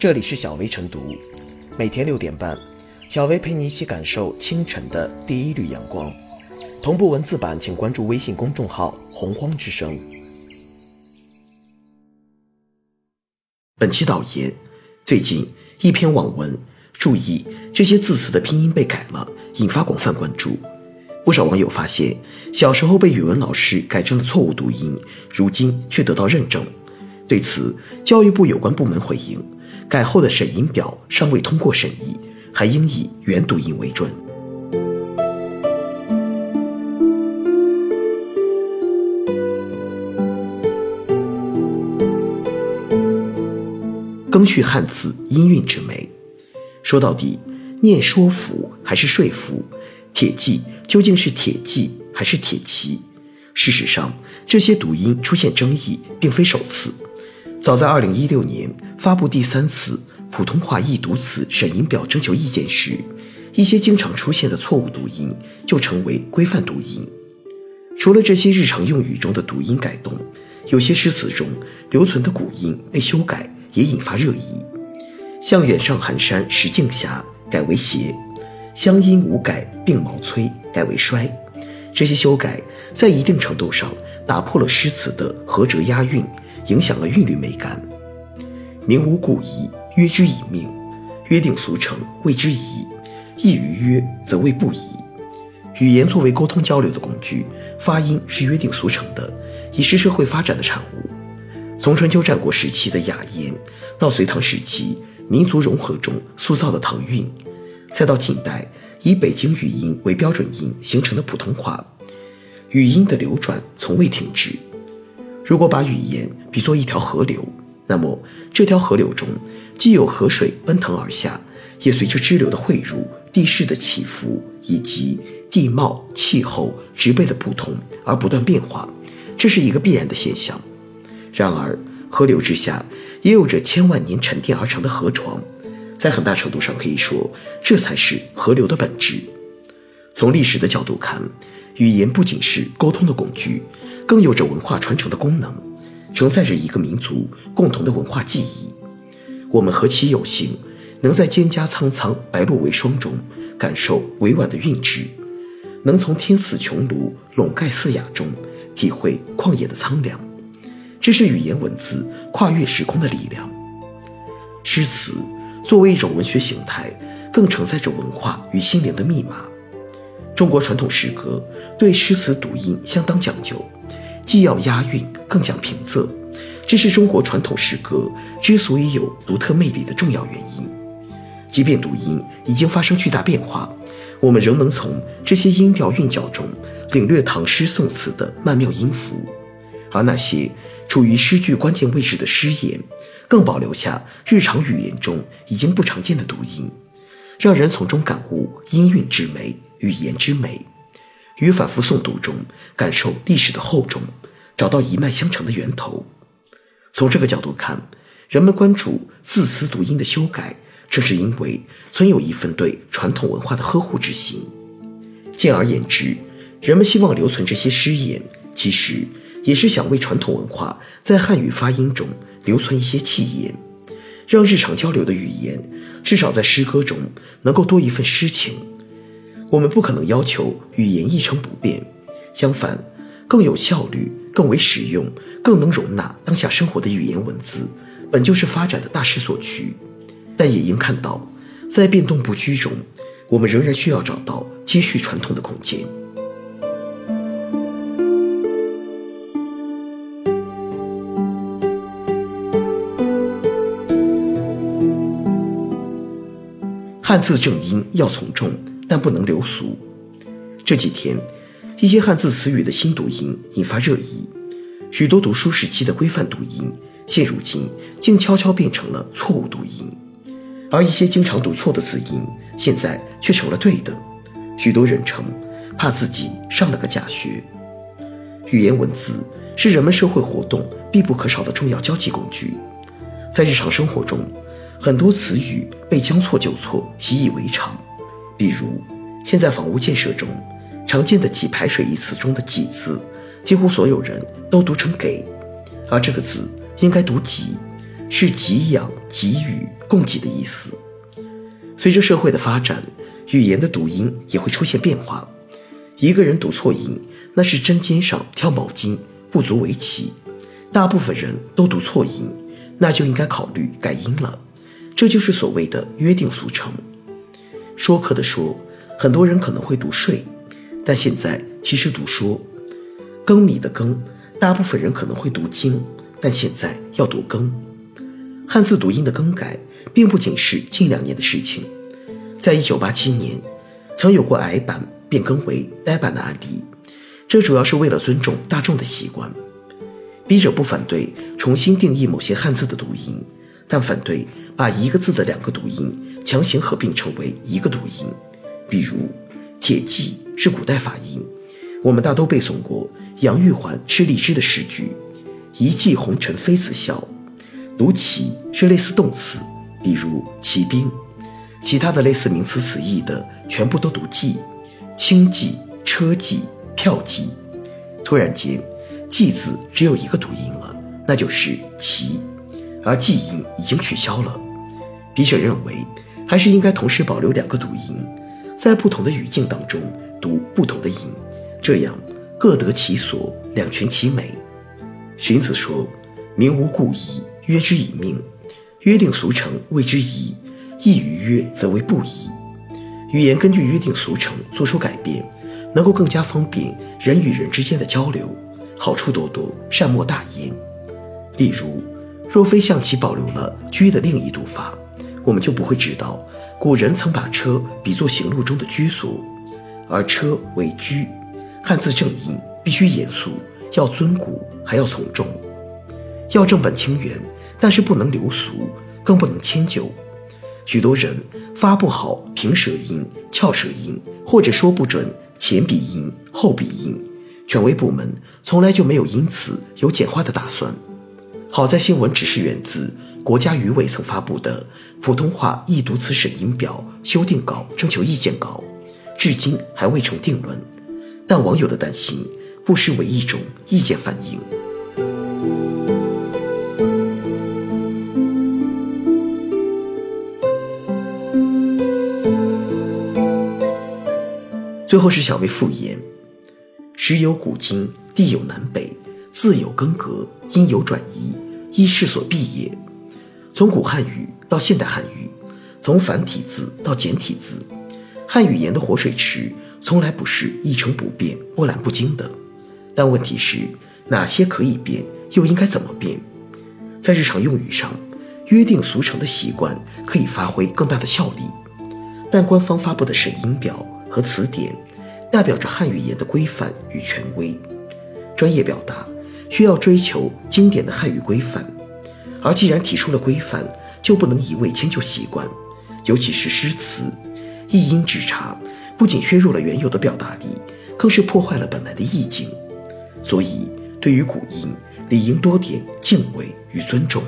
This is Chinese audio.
这里是小薇晨读，每天六点半，小薇陪你一起感受清晨的第一缕阳光。同步文字版，请关注微信公众号“洪荒之声”。本期导言：最近一篇网文，注意这些字词的拼音被改了，引发广泛关注。不少网友发现，小时候被语文老师改正的错误读音，如今却得到认证。对此，教育部有关部门回应，改后的审音表尚未通过审议，还应以原读音为准。更续汉字音韵之美，说到底，念说服还是说服？铁骑究竟是铁骑还是铁骑？事实上，这些读音出现争议并非首次。早在2016年发布第三次普通话易读词审音表征求意见时，一些经常出现的错误读音就成为规范读音。除了这些日常用语中的读音改动，有些诗词中留存的古音被修改也引发热议。像“远上寒山石径斜”改为“斜”，“乡音无改鬓毛衰”改为“衰”。这些修改在一定程度上打破了诗词的合辙押韵。影响了韵律美感。名无故意，约之以命；约定俗成，谓之宜。易于约，则谓不宜。语言作为沟通交流的工具，发音是约定俗成的，已是社会发展的产物。从春秋战国时期的雅言，到隋唐时期民族融合中塑造的唐韵，再到近代以北京语音为标准音形成的普通话，语音的流转从未停止。如果把语言比作一条河流，那么这条河流中既有河水奔腾而下，也随着支流的汇入、地势的起伏以及地貌、气候、植被的不同而不断变化，这是一个必然的现象。然而，河流之下也有着千万年沉淀而成的河床，在很大程度上可以说，这才是河流的本质。从历史的角度看，语言不仅是沟通的工具。更有着文化传承的功能，承载着一个民族共同的文化记忆。我们何其有幸，能在蒹葭苍苍、白露为霜中感受委婉的韵致，能从天似穹庐、笼盖四雅中体会旷野的苍凉。这是语言文字跨越时空的力量。诗词作为一种文学形态，更承载着文化与心灵的密码。中国传统诗歌对诗词读音相当讲究。既要押韵，更讲平仄，这是中国传统诗歌之所以有独特魅力的重要原因。即便读音已经发生巨大变化，我们仍能从这些音调韵脚中领略唐诗宋词的曼妙音符，而那些处于诗句关键位置的诗言，更保留下日常语言中已经不常见的读音，让人从中感悟音韵之美、语言之美。与反复诵读中感受历史的厚重，找到一脉相承的源头。从这个角度看，人们关注字词读音的修改，正是因为存有一份对传统文化的呵护之心。简而言之，人们希望留存这些诗言，其实也是想为传统文化在汉语发音中留存一些气焰，让日常交流的语言至少在诗歌中能够多一份诗情。我们不可能要求语言一成不变，相反，更有效率、更为实用、更能容纳当下生活的语言文字，本就是发展的大势所趋。但也应看到，在变动不居中，我们仍然需要找到接续传统的空间。汉字正音要从重。但不能流俗。这几天，一些汉字词语的新读音引发热议，许多读书时期的规范读音，现如今竟悄悄变成了错误读音，而一些经常读错的字音，现在却成了对的。许多人称怕自己上了个假学。语言文字是人们社会活动必不可少的重要交际工具，在日常生活中，很多词语被将错就错，习以为常。比如，现在房屋建设中常见的“给排水”一词中的“给”字，几乎所有人都读成“给”，而这个字应该读“给”，是给养、给予、供给的意思。随着社会的发展，语言的读音也会出现变化。一个人读错音，那是针尖上挑毛巾，不足为奇；大部分人都读错音，那就应该考虑改音了。这就是所谓的约定俗成。说课的说，很多人可能会读睡，但现在其实读说。耕米的耕，大部分人可能会读经，但现在要读更。汉字读音的更改，并不仅是近两年的事情。在一九八七年，曾有过矮版变更为呆版的案例，这主要是为了尊重大众的习惯。笔者不反对重新定义某些汉字的读音，但反对把一个字的两个读音强行合并成为一个读音。比如“铁骑”是古代发音，我们大都背诵过杨玉环吃荔枝的诗句：“一骑红尘妃子笑。”读骑是类似动词，比如骑兵；其他的类似名词词义的，全部都读骑，轻骑、车骑、票骑。突然间，骑字只有一个读音了，那就是骑，而记音已经取消了。笔者认为，还是应该同时保留两个读音，在不同的语境当中读不同的音，这样各得其所，两全其美。荀子说：“民无故矣。”约之以命，约定俗成谓之宜，易于约则为不宜。语言根据约定俗成做出改变，能够更加方便人与人之间的交流，好处多多，善莫大焉。例如，若非象棋保留了“居”的另一读法，我们就不会知道古人曾把车比作行路中的居所，而车为居。汉字正音必须严肃，要尊古，还要从众。要正本清源，但是不能流俗，更不能迁就。许多人发不好平舌音、翘舌音，或者说不准前鼻音、后鼻音，权威部门从来就没有因此有简化的打算。好在新闻只是源自国家语委曾发布的普通话易读词审音表修订稿征求意见稿，至今还未成定论。但网友的担心不失为一种意见反映。最后是小薇复言：“时有古今，地有南北，字有更革，音有转移，依势所必也。从古汉语到现代汉语，从繁体字到简体字，汉语言的活水池从来不是一成不变、波澜不惊的。但问题是，哪些可以变，又应该怎么变？在日常用语上，约定俗成的习惯可以发挥更大的效力，但官方发布的审音表。”和词典代表着汉语言的规范与权威，专业表达需要追求经典的汉语规范，而既然提出了规范，就不能一味迁就习惯，尤其是诗词，一音之差不仅削弱了原有的表达力，更是破坏了本来的意境。所以，对于古音，理应多点敬畏与尊重。